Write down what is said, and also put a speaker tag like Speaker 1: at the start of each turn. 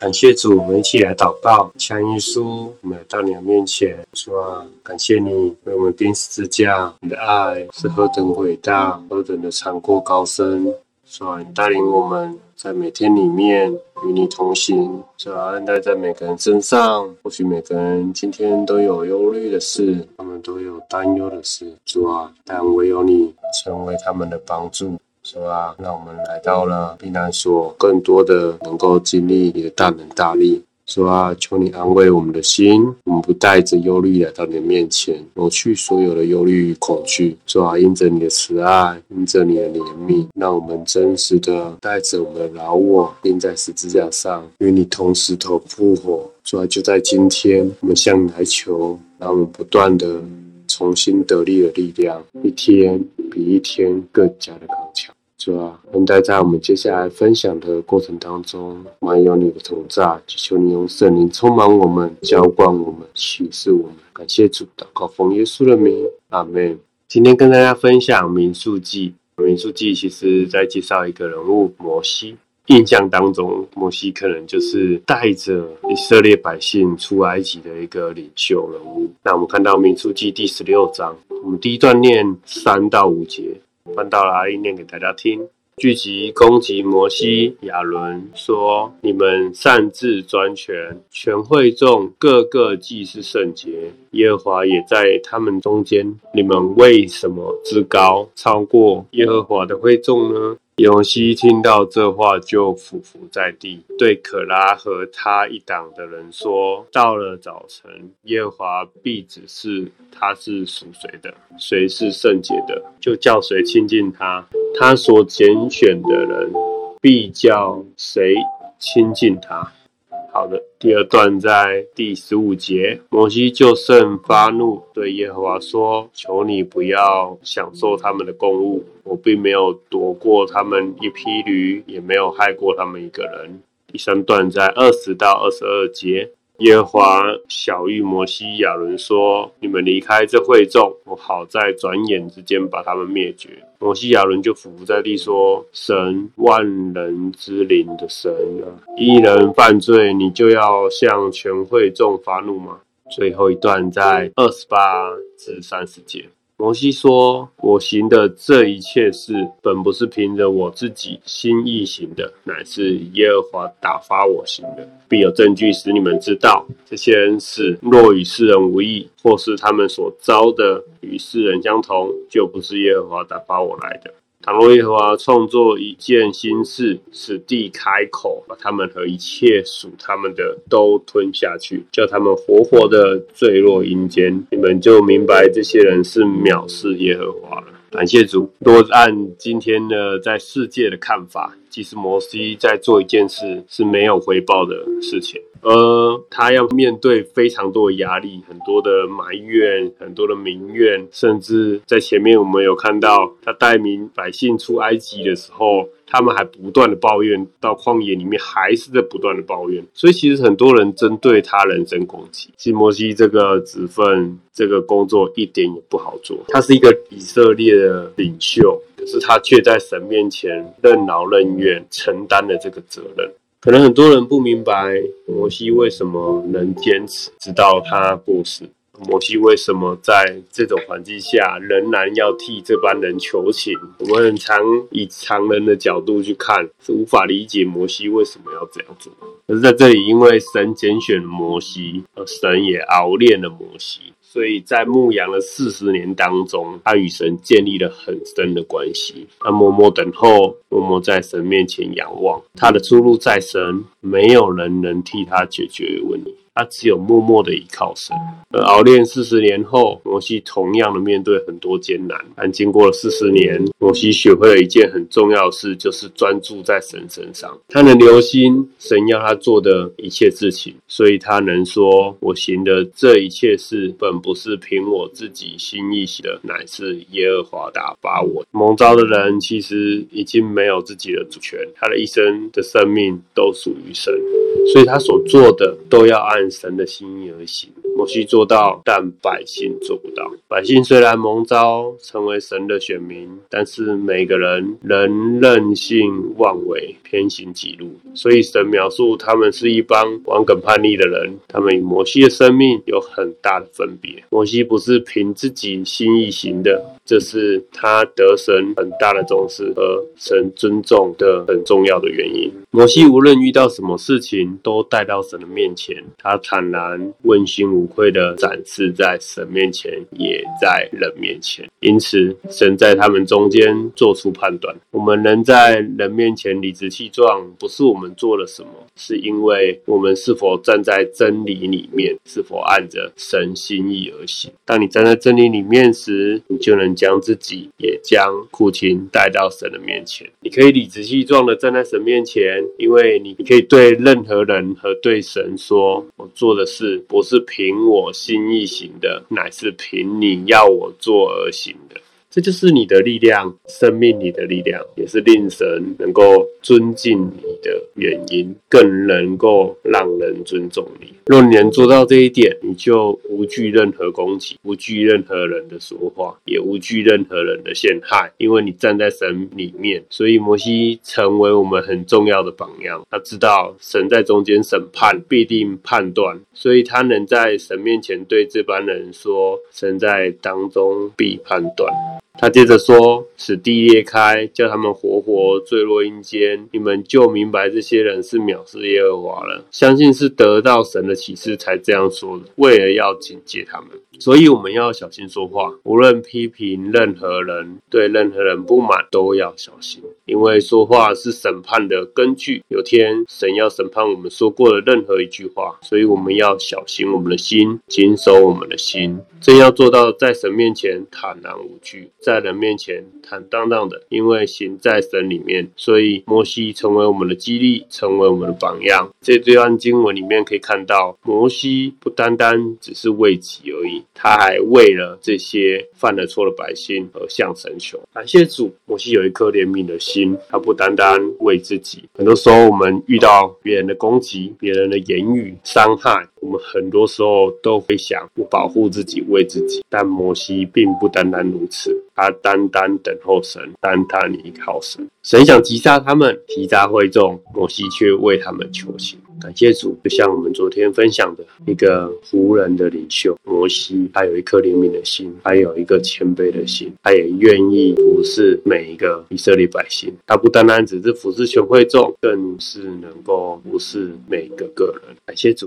Speaker 1: 感谢主，我们一起来祷告。强耶稣，我们来到你的面前，说，感谢你为我们钉十字架，你的爱是何等伟大，何等的长阔高深。说，你带领我们在每天里面与你同行。说啊，恩待在每个人身上。或许每个人今天都有忧虑的事，他们都有担忧的事。主啊，但唯有你成为他们的帮助。是吧？让我们来到了避难所，更多的能够经历你的大能大力。是吧？求你安慰我们的心，我们不带着忧虑来到你的面前，抹去所有的忧虑与恐惧。是吧？因着你的慈爱，因着你的怜悯，让我们真实的带着我们的老我钉在十字架上，与你同石头复活。是吧？就在今天，我们向你来求，让我们不断的重新得力的力量，一天比一天更加的刚强。主啊，恩待在我们接下来分享的过程当中，满有你的同在，祈求你用圣灵充满我们，浇灌我们，启示我们。感谢主，祷告奉耶稣的名，阿门。今天跟大家分享民数记。民数记其实在介绍一个人物摩西。印象当中，摩西可能就是带着以色列百姓出埃及的一个领袖人物。那我们看到民数记第十六章，我们第一段念三到五节。翻到了阿姨念给大家听。聚集攻击摩西、亚伦，说：“你们擅自专权，全会众个个既是圣洁，耶和华也在他们中间。你们为什么自高，超过耶和华的会众呢？”永熙听到这话，就伏伏在地，对可拉和他一党的人说：“到了早晨，耶和华必指示他是属谁的，谁是圣洁的，就叫谁亲近他。他所拣选的人，必叫谁亲近他。”好的，第二段在第十五节，摩西就甚发怒，对耶和华说：“求你不要享受他们的供物，我并没有夺过他们一批驴，也没有害过他们一个人。”第三段在二十到二十二节。耶和华小玉摩西亚伦说：“你们离开这会众，我好在转眼之间把他们灭绝。”摩西亚伦就伏在地说：“神万人之灵的神啊，一人犯罪，你就要向全会众发怒吗？”最后一段在二十八至三十节。摩西说：“我行的这一切事，本不是凭着我自己心意行的，乃是耶和华打发我行的。必有证据使你们知道，这些人是若与世人无异，或是他们所遭的与世人相同，就不是耶和华打发我来的。”倘若耶和华创作一件新事，使地开口，把他们和一切属他们的都吞下去，叫他们活活的坠落阴间，你们就明白这些人是藐视耶和华了。感谢主。若按今天的在世界的看法，其实摩西在做一件事是没有回报的事情。而他要面对非常多的压力，很多的埋怨，很多的民怨，甚至在前面我们有看到他带民百姓出埃及的时候，他们还不断的抱怨，到旷野里面还是在不断的抱怨。所以其实很多人针对他人身攻击。西摩西这个职分，这个工作一点也不好做。他是一个以色列的领袖，可是他却在神面前任劳任怨，承担了这个责任。可能很多人不明白摩西为什么能坚持直到他过世。摩西为什么在这种环境下仍然要替这班人求情？我们很常以常人的角度去看，是无法理解摩西为什么要这样做。可是在这里，因为神拣选摩西，而神也熬炼了摩西。所以在牧羊的四十年当中，他与神建立了很深的关系。他默默等候，默默在神面前仰望。他的出路在神，没有人能替他解决问题。他只有默默的依靠神，而熬练四十年后，摩西同样的面对很多艰难。但经过了四十年，摩西学会了一件很重要的事，就是专注在神身上。他能留心神要他做的一切事情，所以他能说：“我行的这一切事，本不是凭我自己心意行的，乃是耶和华打发我。”蒙召的人其实已经没有自己的主权，他的一生的生命都属于神。所以他所做的都要按按神的心意而行。摩西做到，但百姓做不到。百姓虽然蒙召成为神的选民，但是每个人仍任性妄为，偏行己路。所以神描述他们是一帮顽梗叛逆的人，他们与摩西的生命有很大的分别。摩西不是凭自己心意行的，这是他得神很大的重视和神尊重的很重要的原因。摩西无论遇到什么事情，都带到神的面前，他坦然问心无无愧的展示在神面前，也在人面前。因此，神在他们中间做出判断。我们能在人面前理直气壮，不是我们做了什么，是因为我们是否站在真理里面，是否按着神心意而行。当你站在真理里面时，你就能将自己也将父亲带到神的面前。你可以理直气壮的站在神面前，因为你你可以对任何人和对神说：“我做的事不是凭凭我心意行的，乃是凭你要我做而行。”的，这就是你的力量，生命里的力量，也是令神能够尊敬你的原因，更能够让人尊重你。若你能做到这一点，你就无惧任何攻击，无惧任何人的说话，也无惧任何人的陷害，因为你站在神里面。所以摩西成为我们很重要的榜样。他知道神在中间审判，必定判断，所以他能在神面前对这班人说：“神在当中必判断。”他接着说：“使地裂开，叫他们活活坠落阴间，你们就明白这些人是藐视耶和华了。相信是得到神的启示才这样说的，为了要警戒他们。所以我们要小心说话，无论批评任何人，对任何人不满，都要小心，因为说话是审判的根据。有天神要审判我们说过的任何一句话，所以我们要小心我们的心，谨守我们的心，真要做到在神面前坦然无惧。”在人面前坦荡荡的，因为行在神里面，所以摩西成为我们的激励，成为我们的榜样。在这段经文里面可以看到，摩西不单单只是为己而已，他还为了这些犯了错的百姓而向神求。感谢主，摩西有一颗怜悯的心，他不单单为自己。很多时候，我们遇到别人的攻击、别人的言语伤害，我们很多时候都会想不保护自己，为自己。但摩西并不单单如此。他单单等候神，单单依靠神。神想击杀他们，击杀会众，摩西却为他们求情。感谢主，就像我们昨天分享的一个湖人的领袖摩西，他有一颗怜悯的心，还有一个谦卑的心，他也愿意服侍每一个以色列百姓。他不单单只是服侍全会众，更是能够服侍每一个个人。感谢主。